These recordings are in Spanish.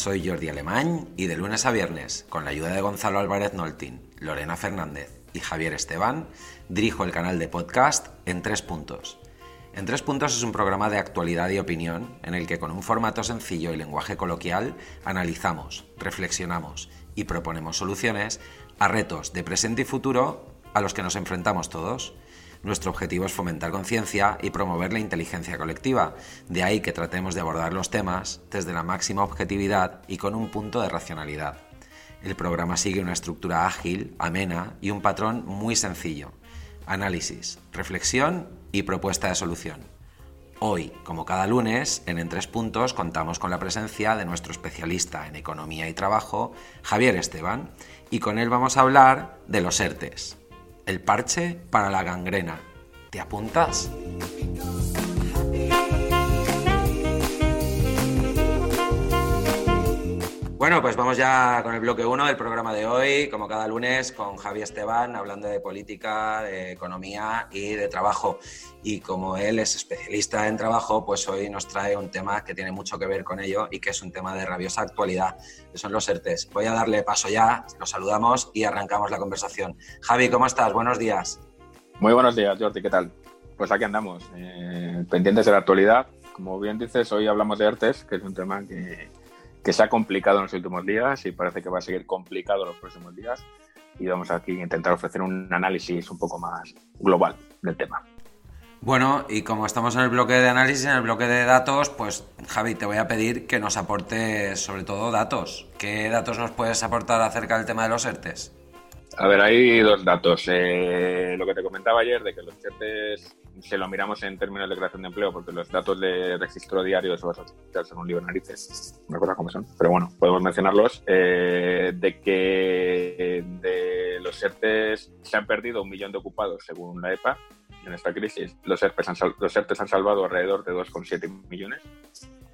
Soy Jordi Alemán y de lunes a viernes, con la ayuda de Gonzalo Álvarez Noltín, Lorena Fernández y Javier Esteban, dirijo el canal de podcast En Tres Puntos. En Tres Puntos es un programa de actualidad y opinión en el que con un formato sencillo y lenguaje coloquial analizamos, reflexionamos y proponemos soluciones a retos de presente y futuro a los que nos enfrentamos todos. Nuestro objetivo es fomentar conciencia y promover la inteligencia colectiva, de ahí que tratemos de abordar los temas desde la máxima objetividad y con un punto de racionalidad. El programa sigue una estructura ágil, amena y un patrón muy sencillo. Análisis, reflexión y propuesta de solución. Hoy, como cada lunes, en En Tres Puntos contamos con la presencia de nuestro especialista en economía y trabajo, Javier Esteban, y con él vamos a hablar de los ERTES, el parche para la gangrena. ¿Te apuntas? Bueno, pues vamos ya con el bloque 1 del programa de hoy, como cada lunes, con Javier Esteban, hablando de política, de economía y de trabajo. Y como él es especialista en trabajo, pues hoy nos trae un tema que tiene mucho que ver con ello y que es un tema de rabiosa actualidad, que son los ERTES. Voy a darle paso ya, los saludamos y arrancamos la conversación. Javi, ¿cómo estás? Buenos días. Muy buenos días, Jordi, ¿qué tal? Pues aquí andamos, eh, pendientes de la actualidad. Como bien dices, hoy hablamos de ERTES, que es un tema que que se ha complicado en los últimos días y parece que va a seguir complicado en los próximos días. Y vamos aquí a intentar ofrecer un análisis un poco más global del tema. Bueno, y como estamos en el bloque de análisis, en el bloque de datos, pues Javi, te voy a pedir que nos aportes sobre todo datos. ¿Qué datos nos puedes aportar acerca del tema de los ERTES? A ver, hay dos datos. Eh, lo que te comentaba ayer de que los ERTES si lo miramos en términos de creación de empleo, porque los datos de registro diario eso son un libro de narices, una cosa como son, pero bueno, podemos mencionarlos, eh, de que de los ERTES se han perdido un millón de ocupados según la EPA en esta crisis. Los ERTES han, los ERTES han salvado alrededor de 2,7 millones.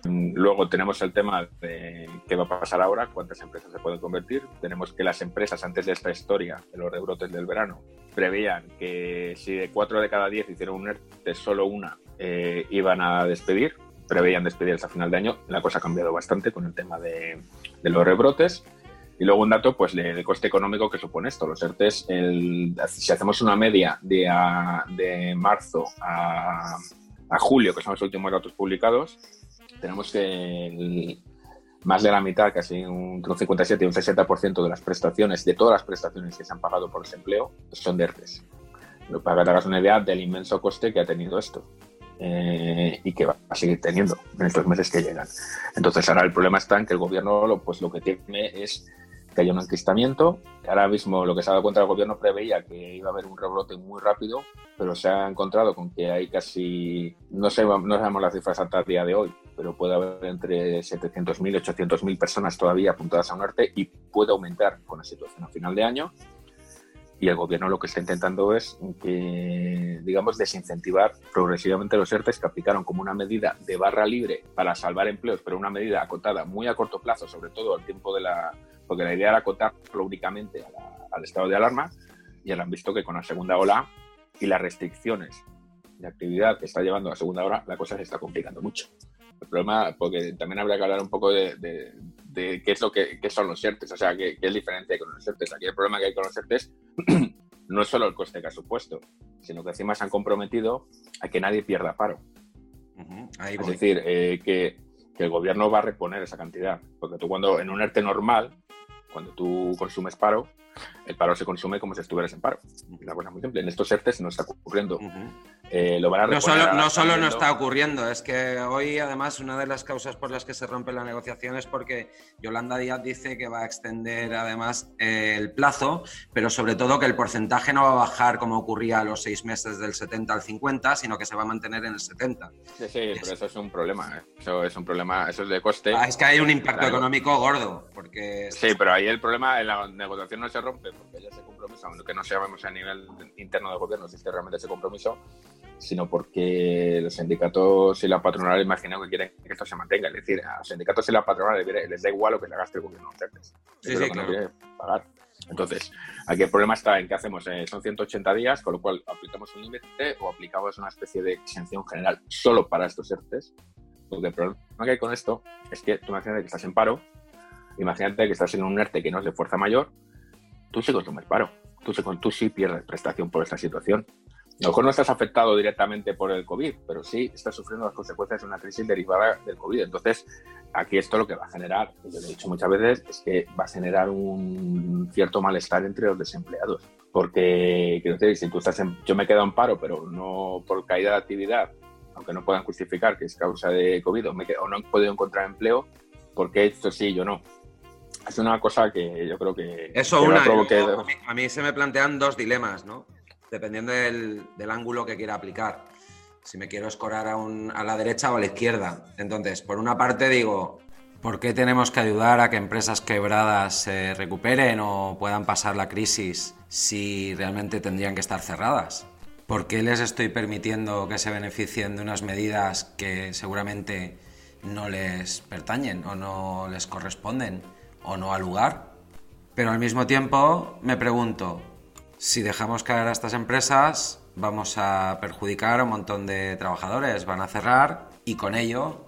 Luego tenemos el tema de qué va a pasar ahora, cuántas empresas se pueden convertir. Tenemos que las empresas, antes de esta historia de los rebrotes del verano, preveían que si de 4 de cada 10 hicieron un ERTE, solo una eh, iban a despedir. Preveían despedir hasta final de año. La cosa ha cambiado bastante con el tema de, los rebrotes. Y luego un dato pues de, coste económico que supone esto. Los ERTES, si hacemos una media de, de marzo a, a julio, que son los últimos datos publicados, tenemos que más de la mitad, casi un, 57 y un 60% de las prestaciones, de todas las prestaciones que se han pagado por desempleo, son de ERTES. Para que te hagas una idea del inmenso coste que ha tenido esto eh, y que va a seguir teniendo en estos meses que llegan. Entonces, ahora el problema está en que el gobierno lo, pues, lo que tiene es que haya un enquistamiento. Ahora mismo lo que se ha dado cuenta el gobierno preveía que iba a haber un rebrote muy rápido, pero se ha encontrado con que hay casi, no, sé, no sabemos las cifras hasta el día de hoy, pero puede haber entre 700.000 y 800.000 personas todavía apuntadas a un ERTE y puede aumentar con la situación a final de año. Y el gobierno lo que está intentando es que, digamos, desincentivar progresivamente los ERTES que aplicaron como una medida de barra libre para salvar empleos, pero una medida acotada muy a corto plazo, sobre todo al tiempo de la, porque la idea era acotarlo únicamente al estado de alarma y ahora han visto que con la segunda ola y las restricciones de actividad que está llevando la segunda ola, la cosa se está complicando mucho. El problema, porque también habría que hablar un poco de, qué es lo que son los ERTES, o sea, qué, es diferente con los ERTES. Aquí el problema que hay con los ERTES no es solo el coste que ha supuesto, sino que encima se han comprometido a que nadie pierda paro. es decir, eh, que, que el gobierno va a reponer esa cantidad. Porque tú cuando en un ERTE normal, cuando tú consumes paro, el paro se consume como si estuvieras en paro. Una cosa muy simple. En estos ERTES no está ocurriendo. Eh, lo van a no solo, no solo no está ocurriendo, es que hoy además una de las causas por las que se rompe la negociación es porque Yolanda Díaz dice que va a extender además eh, el plazo, pero sobre todo que el porcentaje no va a bajar como ocurría a los seis meses del 70 al 50, sino que se va a mantener en el 70. Sí, sí, pero eso es un problema. ¿eh? Eso es un problema, eso es de coste. Ah, es que hay un impacto económico gordo. Porque... Sí, pero ahí el problema en la negociación no se rompe porque ya se compromiso, aunque no sabemos a nivel interno del gobierno si es realmente ese compromiso, sino porque los sindicatos y la patronal imaginan que quieren que esto se mantenga. Es decir, a los sindicatos y la patronal les da igual lo que le gaste el gobierno. Sí, sí, claro. pagar. Entonces, aquí el problema está en qué hacemos. Eh, son 180 días, con lo cual aplicamos un límite o aplicamos una especie de exención general solo para estos ERTES Porque el problema que hay con esto es que tú imagínate que estás en paro, imagínate que estás en un ERTE que no es de fuerza mayor, tú sí consumes paro, tú tú sí pierdes prestación por esta situación. A lo mejor no estás afectado directamente por el COVID, pero sí estás sufriendo las consecuencias de una crisis derivada del COVID. Entonces, aquí esto lo que va a generar, yo lo he dicho muchas veces, es que va a generar un cierto malestar entre los desempleados. Porque, quiero decir, si tú estás en, yo me he quedado en paro, pero no por caída de actividad, aunque no puedan justificar que es causa de COVID o, me o no he podido encontrar empleo, porque esto sí, yo no es una cosa que yo creo que... Eso una, a, mí, se me plantean dos dilemas, ¿no? Dependiendo del, ángulo que quiera aplicar. Si me quiero escorar a, a la derecha o a la izquierda. Entonces, por una parte digo, ¿por qué tenemos que ayudar a que empresas quebradas se recuperen o puedan pasar la crisis si realmente tendrían que estar cerradas? ¿Por qué les estoy permitiendo que se beneficien de unas medidas que seguramente no les pertañen o no les corresponden? O no al lugar. Pero al mismo tiempo me pregunto, si dejamos caer a estas empresas, vamos a perjudicar a un montón de trabajadores, van a cerrar y con ello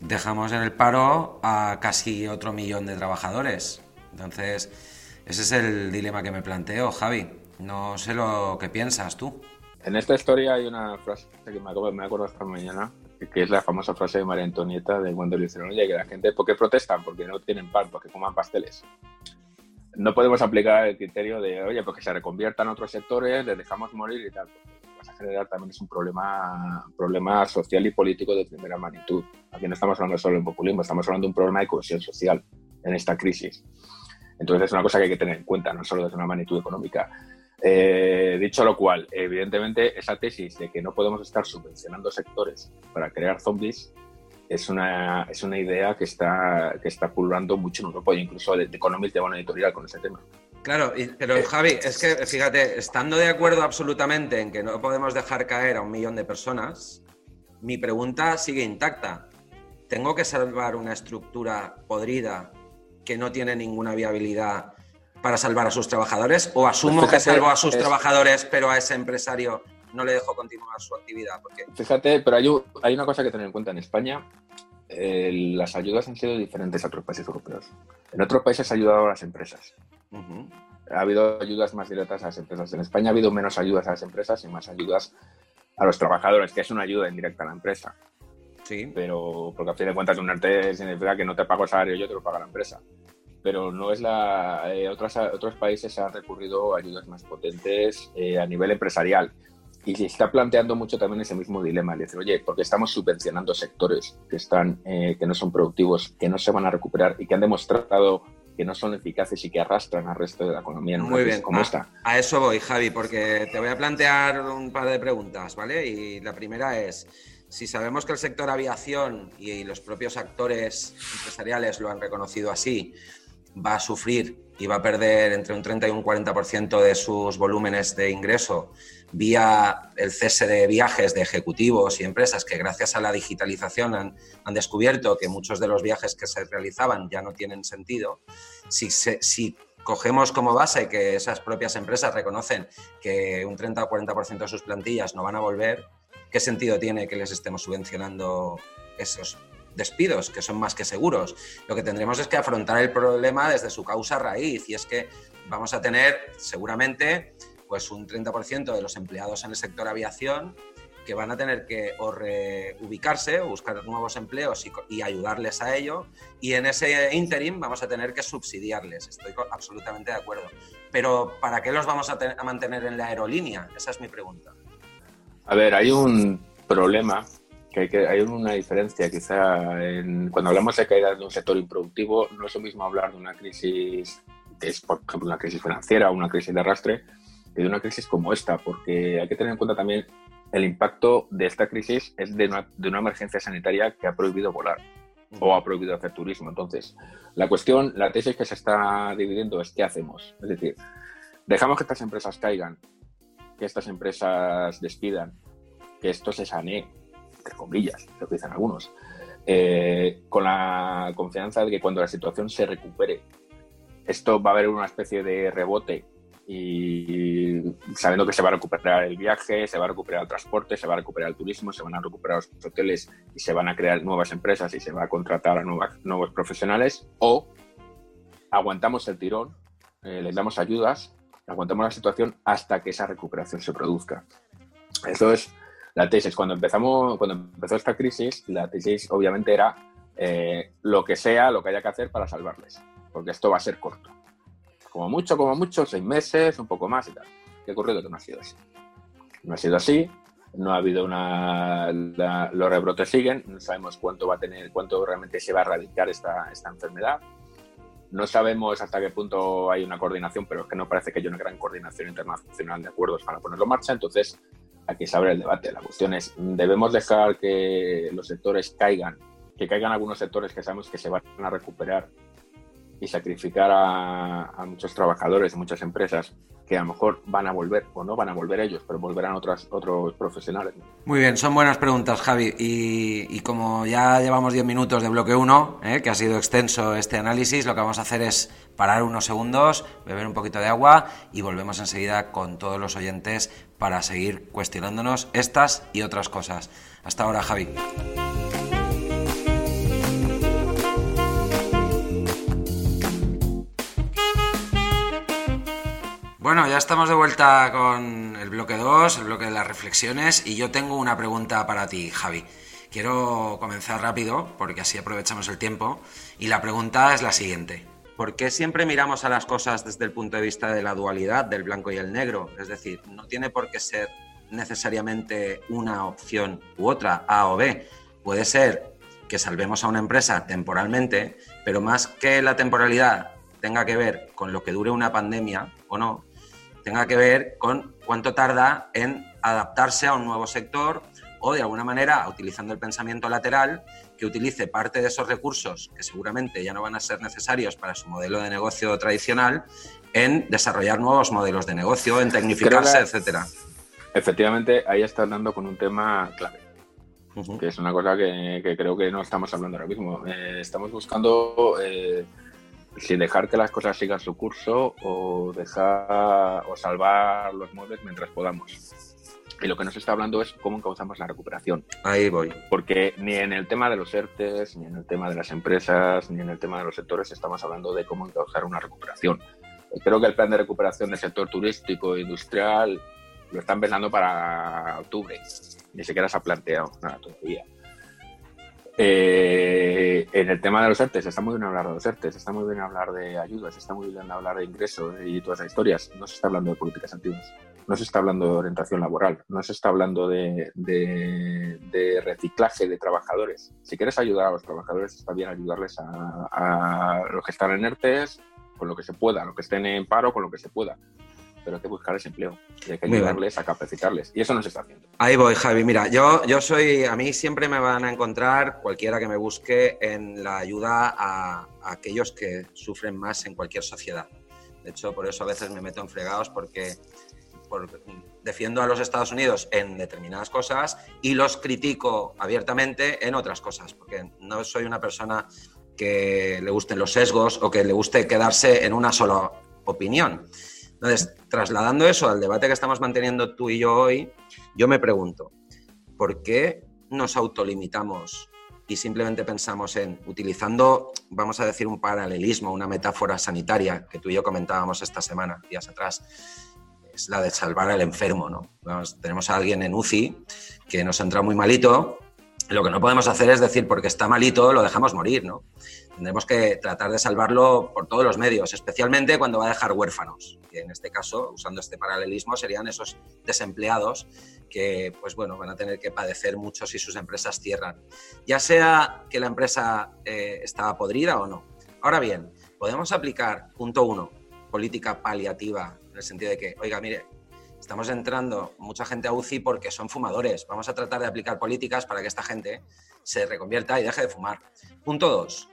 dejamos en el paro a casi otro millón de trabajadores. Entonces, ese es el dilema que me planteo, Javi. No sé lo que piensas tú. En esta historia hay una frase que me acuerdo, me esta mañana, que es la famosa frase de María Antonieta de cuando le dijeron, oye, que la gente, ¿por qué protestan? Porque no tienen pan, porque coman pasteles. No podemos aplicar el criterio de, oye, porque se reconviertan otros sectores, les dejamos morir y tal. Porque a generar también es un problema, problema social y político de primera magnitud. Aquí no estamos hablando solo de populismo, estamos hablando de un problema de cohesión social en esta crisis. Entonces es una cosa que hay que tener en cuenta, no solo desde una magnitud económica. Eh, dicho lo cual, evidentemente esa tesis de que no podemos estar subvencionando sectores para crear zombies es una, es una idea que está, que está pululando mucho en Europa e incluso de, de Economist lleva una editorial con ese tema. Claro, pero Javi, es que fíjate, estando de acuerdo absolutamente en que no podemos dejar caer a un millón de personas, mi pregunta sigue intacta. ¿Tengo que salvar una estructura podrida que no tiene ninguna viabilidad para salvar a sus trabajadores? ¿O asumo pues que salvo a sus trabajadores, pero a ese empresario no le dejo continuar su actividad? Porque... Fíjate, pero hay, hay una cosa que tener en cuenta. En España, eh, las ayudas han sido diferentes a otros países europeos. En otros países ha ayudado a las empresas. Ha habido ayudas más directas a las empresas. En España ha habido menos ayudas a las empresas y más ayudas a los trabajadores, que es una ayuda indirecta a la empresa. Sí. Pero, porque a fin de cuentas, un arte significa que no te pago el salario yo, te lo paga la empresa pero no es la. Eh, otros, otros países han recurrido a ayudas más potentes eh, a nivel empresarial. Y se está planteando mucho también ese mismo dilema, de decir, oye, porque estamos subvencionando sectores que, están, eh, que no son productivos, que no se van a recuperar y que han demostrado que no son eficaces y que arrastran al resto de la economía en Muy bien, como esta. A eso voy, Javi, porque te voy a plantear un par de preguntas, ¿vale? Y la primera es, si sabemos que el sector aviación y los propios actores empresariales lo han reconocido así, va a sufrir y va a perder entre un 30 y un 40% de sus volúmenes de ingreso vía el cese de viajes de ejecutivos y empresas que gracias a la digitalización han, descubierto que muchos de los viajes que se realizaban ya no tienen sentido. Si, si cogemos como base que esas propias empresas reconocen que un 30 o 40% de sus plantillas no van a volver, ¿qué sentido tiene que les estemos subvencionando esos despidos, que son más que seguros. Lo que tendremos es que afrontar el problema desde su causa raíz y es que vamos a tener seguramente pues un 30% de los empleados en el sector aviación que van a tener que o reubicarse o buscar nuevos empleos y, ayudarles a ello. Y en ese interim vamos a tener que subsidiarles. Estoy absolutamente de acuerdo. Pero ¿para qué los vamos a, a mantener en la aerolínea? Esa es mi pregunta. A ver, hay un problema hay, una diferencia quizá en, cuando hablamos de caída de un sector improductivo, no es lo mismo hablar de una crisis que es, por ejemplo, una crisis financiera o una crisis de arrastre, que de una crisis como esta, porque hay que tener en cuenta también el impacto de esta crisis es de una, de una emergencia sanitaria que ha prohibido volar o ha prohibido hacer turismo. Entonces, la cuestión, la tesis que se está dividiendo es qué hacemos. Es decir, dejamos que estas empresas caigan, que estas empresas despidan, que esto se sanee, entre comillas, lo que dicen algunos, eh, con la confianza de que cuando la situación se recupere, esto va a haber una especie de rebote y sabiendo que se va a recuperar el viaje, se va a recuperar el transporte, se va a recuperar el turismo, se van a recuperar los hoteles y se van a crear nuevas empresas y se va a contratar a nuevos profesionales, o aguantamos el tirón, eh, les damos ayudas, aguantamos la situación hasta que esa recuperación se produzca. Eso es la tesis. Cuando empezamos, cuando empezó esta crisis, la tesis obviamente era eh, lo que sea, lo que haya que hacer para salvarles, porque esto va a ser corto como mucho, como mucho, seis meses, un poco más y tal. ¿Qué ha ocurrido? Que no ha sido así. No ha sido así, no ha habido una... los rebrotes siguen, no sabemos cuánto va a tener, cuánto realmente se va a erradicar esta, esta enfermedad. No sabemos hasta qué punto hay una coordinación, pero es que no parece que haya una gran coordinación internacional de acuerdos para ponerlo en marcha. Entonces, aquí se abre el debate. La cuestión es, ¿debemos dejar que los sectores caigan, que caigan algunos sectores que sabemos que se van a recuperar y sacrificar a, muchos trabajadores muchas empresas que a lo mejor van a volver o no van a volver ellos, pero volverán otras, otros profesionales. Muy bien, son buenas preguntas, Javi. Y, como ya llevamos 10 minutos de bloque 1, ¿eh? que ha sido extenso este análisis, lo que vamos a hacer es parar unos segundos, beber un poquito de agua y volvemos enseguida con todos los oyentes para seguir cuestionándonos estas y otras cosas. Hasta ahora, Javi. Bueno, ya estamos de vuelta con el bloque 2, el bloque de las reflexiones, y yo tengo una pregunta para ti, Javi. Quiero comenzar rápido, porque así aprovechamos el tiempo, y la pregunta es la siguiente. ¿Por qué siempre miramos a las cosas desde el punto de vista de la dualidad, del blanco y el negro? Es decir, no tiene por qué ser necesariamente una opción u otra, A o B. Puede ser que salvemos a una empresa temporalmente, pero más que la temporalidad tenga que ver con lo que dure una pandemia o no, tenga que ver con cuánto tarda en adaptarse a un nuevo sector o de alguna manera, utilizando el pensamiento lateral, que utilice parte de esos recursos que seguramente ya no van a ser necesarios para su modelo de negocio tradicional en desarrollar nuevos modelos de negocio, en tecnificarse, etcétera. Efectivamente, ahí estás dando con un tema clave, que es una cosa que, creo que no estamos hablando ahora mismo. Eh, estamos buscando eh, si dejar que las cosas sigan su curso o dejar o salvar los muebles mientras podamos. Y lo que nos está hablando es cómo encauzamos la recuperación. Ahí voy. Porque ni en el tema de los ERTES, ni en el tema de las empresas, ni en el tema de los sectores estamos hablando de cómo encauzar una recuperación. Creo que el plan de recuperación del sector turístico e industrial lo están pensando para octubre. Ni siquiera se ha planteado nada todavía. Eh, en el tema de los ERTES, está muy bien hablar de los ERTES, está muy bien hablar de ayudas, está muy bien hablar de ingresos y todas esas historias. No se está hablando de políticas antiguas, no se está hablando de orientación laboral, no se está hablando de, reciclaje de trabajadores. Si quieres ayudar a los trabajadores, está bien ayudarles a, a los que están en ERTES con lo que se pueda, los que estén en paro con lo que se pueda pero hay que buscar ese empleo y hay que ayudarles a capacitarles. Y eso no se está haciendo. Ahí voy, Javi. Mira, yo, yo soy, a mí siempre me van a encontrar cualquiera que me busque en la ayuda a, aquellos que sufren más en cualquier sociedad. De hecho, por eso a veces me meto en fregados porque defiendo a los Estados Unidos en determinadas cosas y los critico abiertamente en otras cosas, porque no soy una persona que le gusten los sesgos o que le guste quedarse en una sola opinión. Entonces, trasladando eso al debate que estamos manteniendo tú y yo hoy, yo me pregunto, ¿por qué nos autolimitamos y simplemente pensamos en, utilizando, vamos a decir, un paralelismo, una metáfora sanitaria que tú y yo comentábamos esta semana, días atrás, es la de salvar al enfermo, ¿no? tenemos a alguien en UCI que nos entra muy malito, lo que no podemos hacer es decir, porque está malito, lo dejamos morir, ¿no? Tendremos que tratar de salvarlo por todos los medios, especialmente cuando va a dejar huérfanos, que en este caso, usando este paralelismo, serían esos desempleados que, pues bueno, van a tener que padecer mucho si sus empresas cierran, ya sea que la empresa eh, está podrida o no. Ahora bien, podemos aplicar, punto uno, política paliativa, en el sentido de que, oiga, mire, estamos entrando mucha gente a UCI porque son fumadores, vamos a tratar de aplicar políticas para que esta gente se reconvierta y deje de fumar. Punto dos,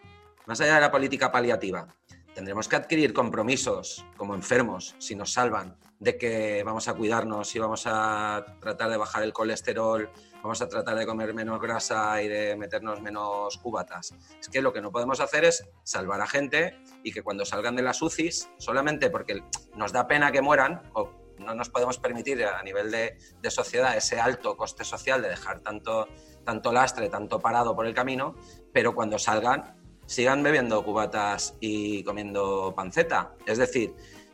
más allá de la política paliativa, tendremos que adquirir compromisos como enfermos, si nos salvan, de que vamos a cuidarnos y vamos a tratar de bajar el colesterol, vamos a tratar de comer menos grasa y de meternos menos cubatas. Es que lo que no podemos hacer es salvar a gente y que cuando salgan de las UCIs, solamente porque nos da pena que mueran o no nos podemos permitir a nivel de, sociedad ese alto coste social de dejar tanto, tanto lastre, tanto parado por el camino, pero cuando salgan sigan bebiendo cubatas y comiendo panceta. Es decir,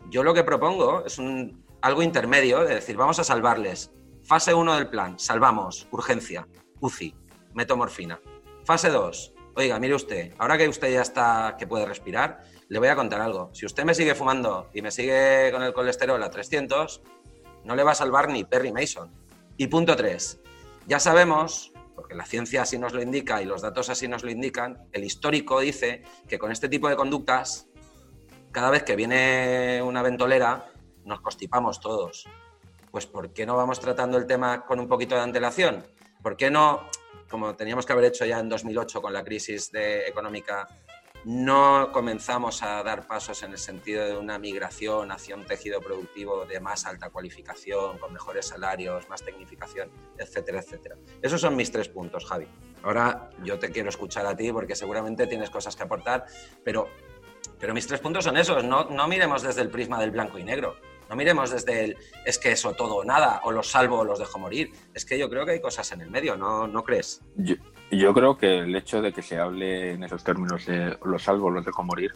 yo lo que propongo es un, algo intermedio de decir, vamos a salvarles. Fase 1 del plan, salvamos, urgencia, UCI, metomorfina. Fase 2, oiga, mire usted, ahora que usted ya está, que puede respirar, le voy a contar algo. Si usted me sigue fumando y me sigue con el colesterol a 300, no le va a salvar ni Perry Mason. Y punto 3, ya sabemos, porque la ciencia así nos lo indica y los datos así nos lo indican, el histórico dice que con este tipo de conductas cada vez que viene una ventolera nos constipamos todos. Pues ¿por qué no vamos tratando el tema con un poquito de antelación? ¿Por qué no, como teníamos que haber hecho ya en 2008 con la crisis de, económica, no comenzamos a dar pasos en el sentido de una migración hacia un tejido productivo de más alta cualificación, con mejores salarios, más tecnificación, etcétera, etcétera. Esos son mis tres puntos, Javi. Ahora yo te quiero escuchar a ti porque seguramente tienes cosas que aportar, pero pero mis tres puntos son esos, no, no miremos desde el prisma del blanco y negro, no miremos desde el es que eso todo o nada, o los salvo o los dejo morir. Es que yo creo que hay cosas en el medio, ¿no, no crees? Yo creo que el hecho de que se hable en esos términos de los salvo o los dejo morir,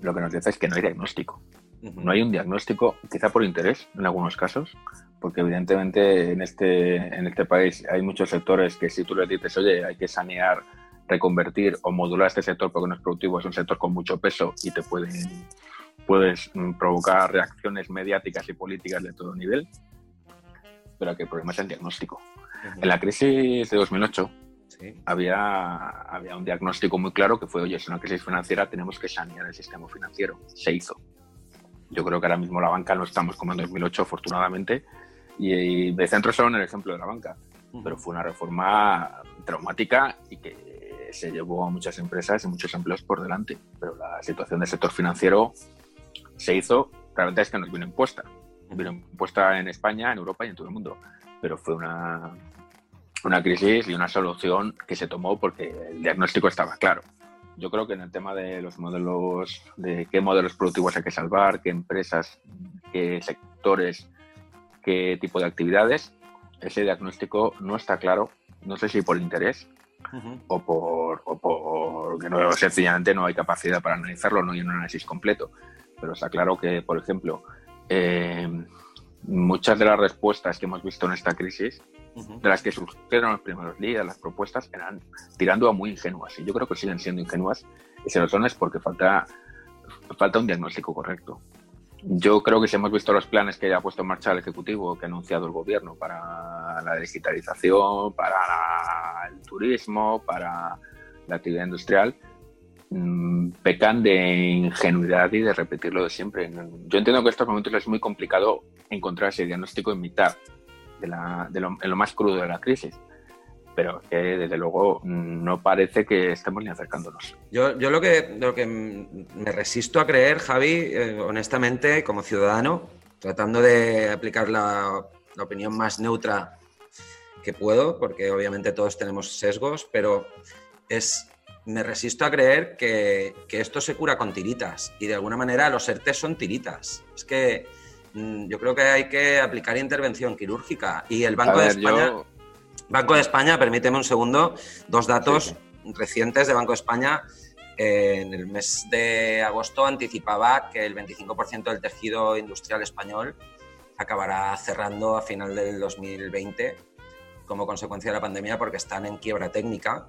lo que nos dice es que no hay diagnóstico. No hay un diagnóstico, quizá por interés en algunos casos, porque evidentemente en este, en este país hay muchos sectores que si tú les dices, oye, hay que sanear reconvertir o modular este sector porque no es productivo, es un sector con mucho peso y te pueden, puedes mm, provocar reacciones mediáticas y políticas de todo nivel, pero que el problema es el diagnóstico. En la crisis de 2008 había, había un diagnóstico muy claro que fue, oye, es una crisis financiera, tenemos que sanear el sistema financiero. Se hizo. Yo creo que ahora mismo la banca no estamos como en 2008, afortunadamente, y, me centro solo en el ejemplo de la banca, pero fue una reforma traumática y que se llevó a muchas empresas y muchos empleos por delante. Pero la situación del sector financiero se hizo, realmente es que nos vino impuesta. Vino impuesta en España, en Europa y en todo el mundo. Pero fue una, una crisis y una solución que se tomó porque el diagnóstico estaba claro. Yo creo que en el tema de los modelos, de qué modelos productivos hay que salvar, qué empresas, qué sectores, qué tipo de actividades, ese diagnóstico no está claro. No sé si por interés, o, por, o por que no, sencillamente no hay capacidad para analizarlo, no hay un análisis completo. Pero está claro que, por ejemplo, eh, muchas de las respuestas que hemos visto en esta crisis, de las que surgieron los primeros días, las propuestas, eran tirando a muy ingenuas. Y yo creo que siguen siendo ingenuas. Y se lo son es porque falta, falta un diagnóstico correcto. Yo creo que si hemos visto los planes que ha puesto en marcha el Ejecutivo, que ha anunciado el Gobierno para la digitalización, para el turismo, para la actividad industrial, mm, pecan de ingenuidad y de repetirlo de siempre. Yo entiendo que en estos momentos es muy complicado encontrar ese diagnóstico en mitad, de, lo, en lo más crudo de la crisis pero que desde luego no parece que estemos ni acercándonos. Yo, yo lo, que, lo que me resisto a creer, Javi, eh, honestamente, como ciudadano, tratando de aplicar la, la, opinión más neutra que puedo, porque obviamente todos tenemos sesgos, pero es, me resisto a creer que, que esto se cura con tiritas y de alguna manera los ERTE son tiritas. Es que yo creo que hay que aplicar intervención quirúrgica y el Banco de España... Banco de España, permíteme un segundo, dos datos recientes de Banco de España. Eh, en el mes de agosto anticipaba que el 25% del tejido industrial español acabará cerrando a final del 2020 como consecuencia de la pandemia porque están en quiebra técnica.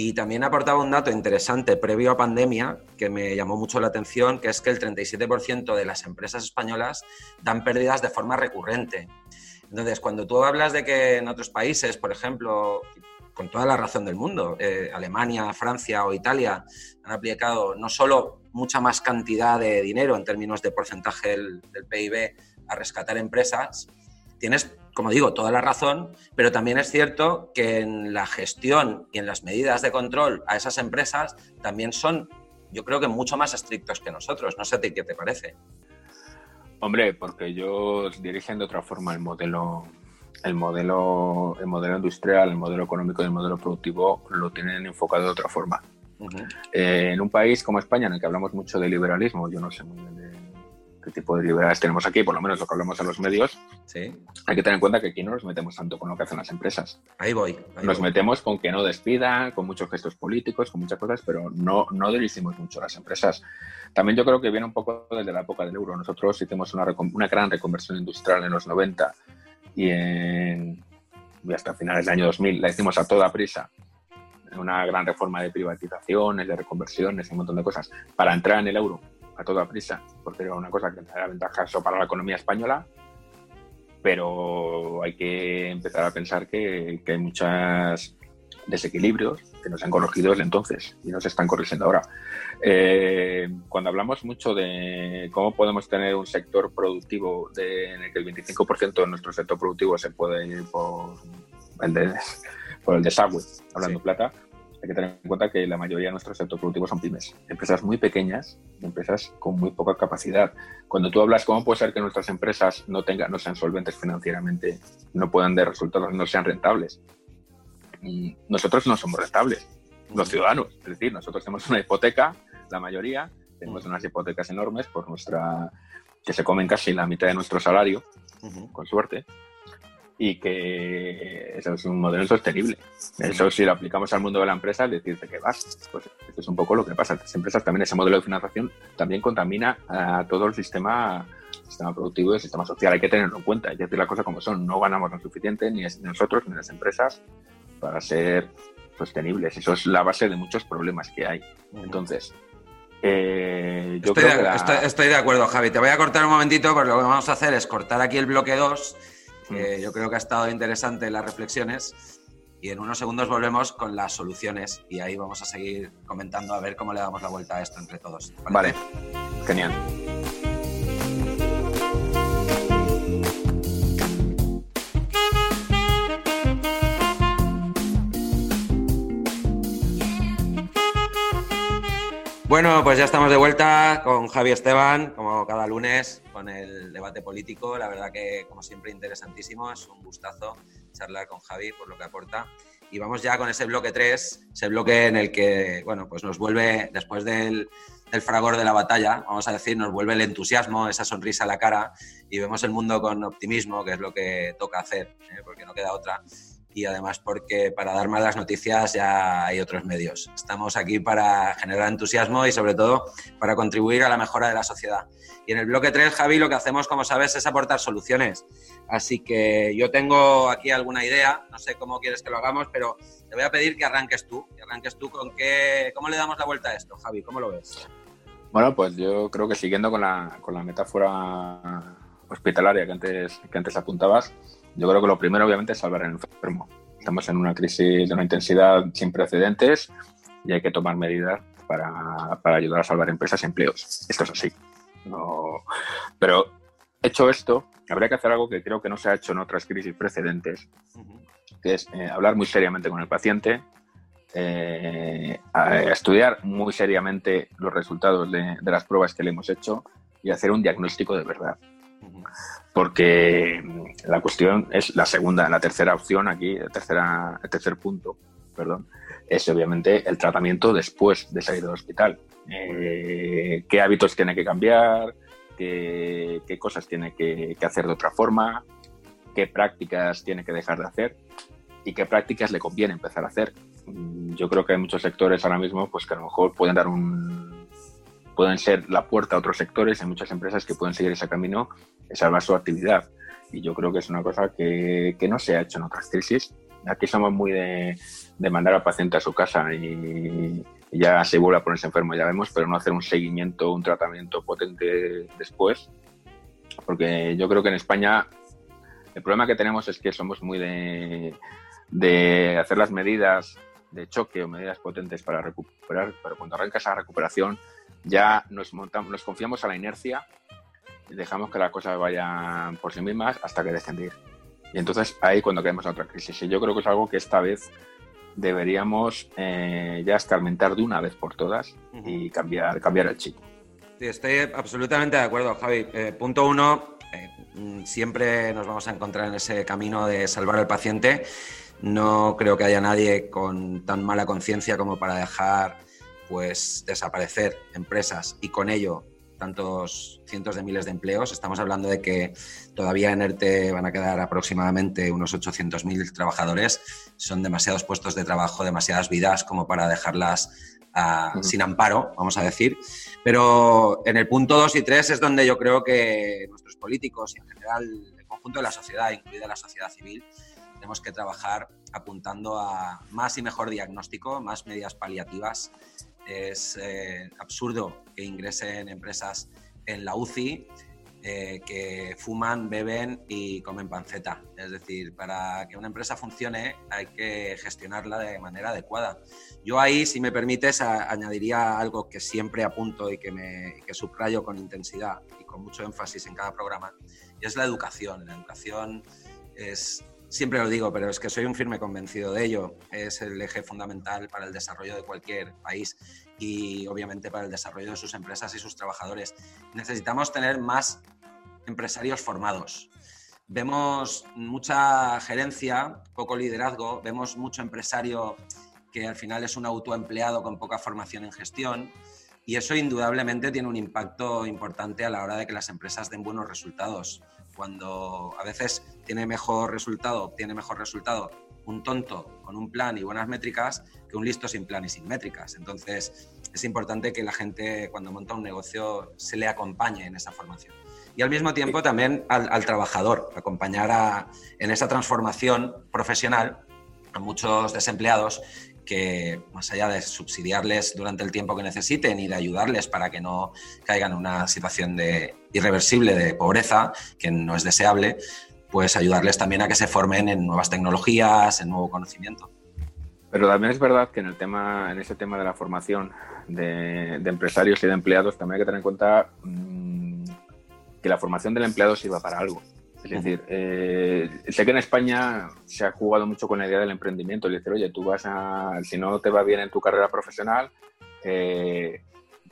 Y también aportaba un dato interesante previo a pandemia que me llamó mucho la atención, que es que el 37% de las empresas españolas dan pérdidas de forma recurrente. Entonces, cuando tú hablas de que en otros países, por ejemplo, con toda la razón del mundo, eh, Alemania, Francia o Italia han aplicado no solo mucha más cantidad de dinero en términos de porcentaje del, PIB a rescatar empresas, tienes, como digo, toda la razón, pero también es cierto que en la gestión y en las medidas de control a esas empresas también son, yo creo que mucho más estrictos que nosotros. No sé a ti qué te parece. Hombre, porque ellos dirigen de otra forma el modelo, el modelo, el modelo industrial, el modelo económico y el modelo productivo lo tienen enfocado de otra forma. Eh, en un país como España, en el que hablamos mucho de liberalismo, yo no sé muy bien de qué tipo de liberales tenemos aquí, por lo menos lo que hablamos en los medios, Sí. hay que tener en cuenta que aquí no nos metemos tanto con lo que hacen las empresas. Ahí voy. ahí Nos voy. metemos con que no despidan, con muchos gestos políticos, con muchas cosas, pero no, no dirigimos mucho a las empresas. También yo creo que viene un poco desde la época del euro. Nosotros hicimos una, una gran reconversión industrial en los 90 y, en, y hasta finales del año 2000 la hicimos a toda prisa. Una gran reforma de privatizaciones, de reconversiones, un montón de cosas, para entrar en el euro a toda prisa, porque era una cosa que era ventajoso para la economía española, pero hay que empezar a pensar que, que hay muchos desequilibrios que no se han corregido desde entonces y no se están corrigiendo ahora. Eh, cuando hablamos mucho de cómo podemos tener un sector productivo de, en el que el 25% de nuestro sector productivo se puede ir por el, de- por el desagüe, hablando Sí. plata, hay que tener en cuenta que la mayoría de nuestro sector productivo son pymes, empresas muy pequeñas, empresas con muy poca capacidad. Cuando tú hablas, ¿cómo puede ser que nuestras empresas no, tengan, no sean solventes financieramente, no puedan dar resultados, no sean rentables? Nosotros no somos rentables, los ciudadanos. Es decir, nosotros tenemos una hipoteca, la mayoría, tenemos unas hipotecas enormes por nuestra que se comen casi la mitad de nuestro salario, con suerte, y que eso es un modelo insostenible. Eso si lo aplicamos al mundo de la empresa, es decirte que vas. Pues esto es un poco lo que pasa. Las empresas también, ese modelo de financiación también contamina a todo el sistema, sistema productivo y el sistema social. Hay que tenerlo en cuenta, hay que decir las cosas como son. No ganamos lo suficiente, ni nosotros ni las empresas, para ser sostenibles. Eso es la base de muchos problemas que hay. Entonces, Entonces, eh, yo estoy, creo de, que la- estoy- estoy de acuerdo, Javi. Te voy a cortar un momentito, porque lo que vamos a hacer es cortar aquí el bloque 2, que yo creo que ha estado interesante las reflexiones. Y en unos segundos volvemos con las soluciones y ahí vamos a seguir comentando a ver cómo le damos la vuelta a esto entre todos. ¿te Vale, genial. Bueno, pues ya estamos de vuelta con Javi Esteban, como cada lunes, con el debate político. La verdad que, como siempre, interesantísimo. Es un gustazo charlar con Javi por lo que aporta. Y vamos ya con ese bloque 3, ese bloque en el que, bueno, pues nos vuelve, después del, fragor de la batalla, vamos a decir, nos vuelve el entusiasmo, esa sonrisa a la cara y vemos el mundo con optimismo, que es lo que toca hacer, ¿eh? porque no queda otra. Y además porque para dar malas noticias ya hay otros medios. Estamos aquí para generar entusiasmo y sobre todo para contribuir a la mejora de la sociedad. Y en el bloque 3, Javi, lo que hacemos, como sabes, es aportar soluciones. Así que yo tengo aquí alguna idea, no sé cómo quieres que lo hagamos, pero te voy a pedir que arranques tú, que arranques tú con qué, cómo le damos la vuelta a esto, Javi, ¿cómo lo ves? Bueno, pues yo creo que siguiendo con la, con la metáfora hospitalaria que antes, que antes apuntabas, yo creo que lo primero obviamente es salvar al enfermo. Estamos en una crisis de una intensidad sin precedentes y hay que tomar medidas para, para ayudar a salvar empresas y empleos. Esto es así. No... Pero hecho esto, habría que hacer algo que creo que no se ha hecho en otras crisis precedentes, que es eh, hablar muy seriamente con el paciente, eh, a estudiar muy seriamente los resultados de, de, las pruebas que le hemos hecho y hacer un diagnóstico de verdad. Porque la cuestión es la segunda, la tercera opción aquí, el, tercera, el tercer punto, perdón, es obviamente el tratamiento después de salir del hospital. Eh, ¿Qué hábitos tiene que cambiar? ¿Qué, cosas tiene que, que hacer de otra forma? ¿Qué prácticas tiene que dejar de hacer? ¿Y qué prácticas le conviene empezar a hacer? yo creo que hay muchos sectores ahora mismo pues que a lo mejor pueden dar un pueden ser la puerta a otros sectores hay muchas empresas que pueden seguir ese camino y salvar su actividad. Y yo creo que es una cosa que, que no se ha hecho en otras crisis. Aquí somos muy de, de mandar al paciente a su casa y, y, ya se vuelve a ponerse enfermo ya vemos pero no hacer un seguimiento un tratamiento potente después. Porque yo creo que en España el problema que tenemos es que somos muy de, de hacer las medidas de choque o medidas potentes para recuperar, pero cuando arranca esa recuperación ya nos, montamos, nos confiamos a la inercia y dejamos que las cosas vayan por sí mismas hasta que dejen de ir. Y entonces ahí cuando caemos en otra crisis. Y yo creo que es algo que esta vez deberíamos eh, ya escarmentar de una vez por todas y cambiar, cambiar el chip. estoy absolutamente de acuerdo, Javi. Eh, punto uno, eh, mm, siempre nos vamos a encontrar en ese camino de salvar al paciente. No creo que haya nadie con tan mala conciencia como para dejar pues desaparecer empresas y con ello tantos cientos de miles de empleos. Estamos hablando de que todavía en ERTE van a quedar aproximadamente unos 800.000 trabajadores. Son demasiados puestos de trabajo, demasiadas vidas como para dejarlas ah, sin amparo, vamos a decir. Pero en el punto 2 y 3 es donde yo creo que nuestros políticos y en general el conjunto de la sociedad, incluida la sociedad civil, tenemos que trabajar apuntando a más y mejor diagnóstico, más medidas paliativas es eh, absurdo que ingresen empresas en la UCI eh, que fuman, beben y comen panceta. Es decir, para que una empresa funcione hay que gestionarla de manera adecuada. Yo ahí, si me permites, añadiría algo que siempre apunto y que, me, que subrayo con intensidad y con mucho énfasis en cada programa, es la educación. La educación es Siempre lo digo, pero es que soy un firme convencido de ello. Es el eje fundamental para el desarrollo de cualquier país y obviamente para el desarrollo de sus empresas y sus trabajadores. Necesitamos tener más empresarios formados. Vemos mucha gerencia, poco liderazgo, vemos mucho empresario que al final es un autoempleado con poca formación en gestión y eso indudablemente tiene un impacto importante a la hora de que las empresas den buenos resultados cuando a veces tiene mejor resultado, obtiene mejor resultado un tonto con un plan y buenas métricas que un listo sin plan y sin métricas. Entonces, es importante que la gente cuando monta un negocio se le acompañe en esa formación. Y al mismo tiempo también al, trabajador, acompañar en esa transformación profesional a muchos desempleados que más allá de subsidiarles durante el tiempo que necesiten y de ayudarles para que no caigan en una situación de irreversible de pobreza, que no es deseable, pues ayudarles también a que se formen en nuevas tecnologías, en nuevo conocimiento. Pero también es verdad que en el tema, en ese tema de la formación de, empresarios y de empleados, también hay que tener en cuenta mm, que la formación del empleado sirva para algo. Es decir, eh, sé que en España se ha jugado mucho con la idea del emprendimiento, es decir, oye, tú vas a, si no te va bien en tu carrera profesional, eh,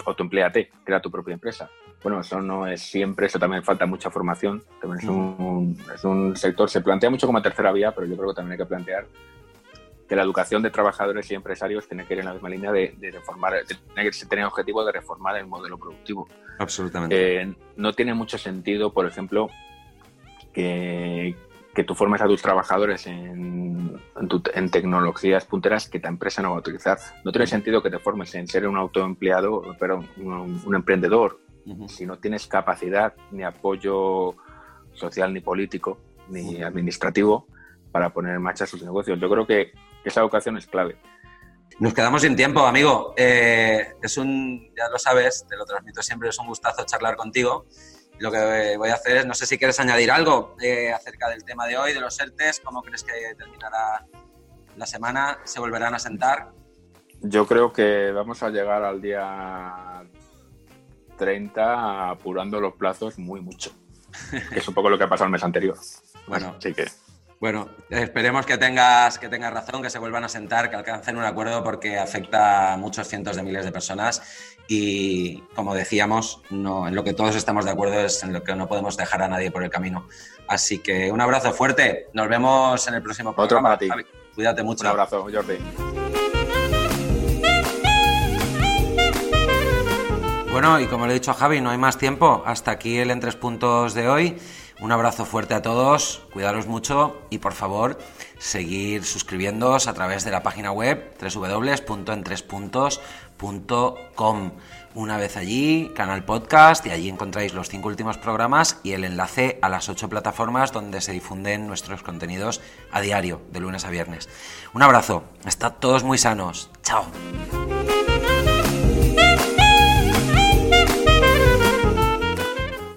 autoempleate, crea tu propia empresa. Bueno, eso no es siempre, eso también falta mucha formación, también es un, es un sector, se plantea mucho como tercera vía, pero yo creo que también hay que plantear que la educación de trabajadores y empresarios tiene que ir en la misma línea de, reformar, tiene que tener objetivo de reformar el modelo productivo. Absolutamente. Eh, no tiene mucho sentido, por ejemplo, que, que tú formes a tus trabajadores en, en, tecnologías punteras que tu empresa no va a utilizar. No tiene sentido que te formes en ser un autoempleado, pero un, emprendedor, si no tienes capacidad ni apoyo social ni político ni administrativo para poner en marcha sus negocios. Yo creo que esa educación es clave. Nos quedamos sin tiempo, amigo. Eh, es un, ya lo sabes, te lo transmito siempre, es un gustazo charlar contigo lo que voy a hacer es, no sé si quieres añadir algo eh, acerca del tema de hoy, de los ERTES, ¿cómo crees que terminará la semana? ¿Se volverán a sentar? Yo creo que vamos a llegar al día 30 apurando los plazos muy mucho. es un poco lo que ha pasado el mes anterior. Bueno, sí que... Bueno, esperemos que tengas, que tengas razón, que se vuelvan a sentar, que alcancen un acuerdo porque afecta a muchos cientos de miles de personas y, como decíamos, no, en lo que todos estamos de acuerdo es en lo que no podemos dejar a nadie por el camino. Así que un abrazo fuerte, nos vemos en el próximo programa. Otro para ti. cuídate mucho. Un abrazo, Jordi. Bueno, y como le he dicho a Javi, no hay más tiempo. Hasta aquí el en tres puntos de hoy. Un abrazo fuerte a todos, cuidaros mucho y por favor seguir suscribiéndoos a través de la página web www.entrespuntos.com. Una vez allí, canal podcast y allí encontráis los cinco últimos programas y el enlace a las ocho plataformas donde se difunden nuestros contenidos a diario, de lunes a viernes. Un abrazo, estad todos muy sanos. Chao.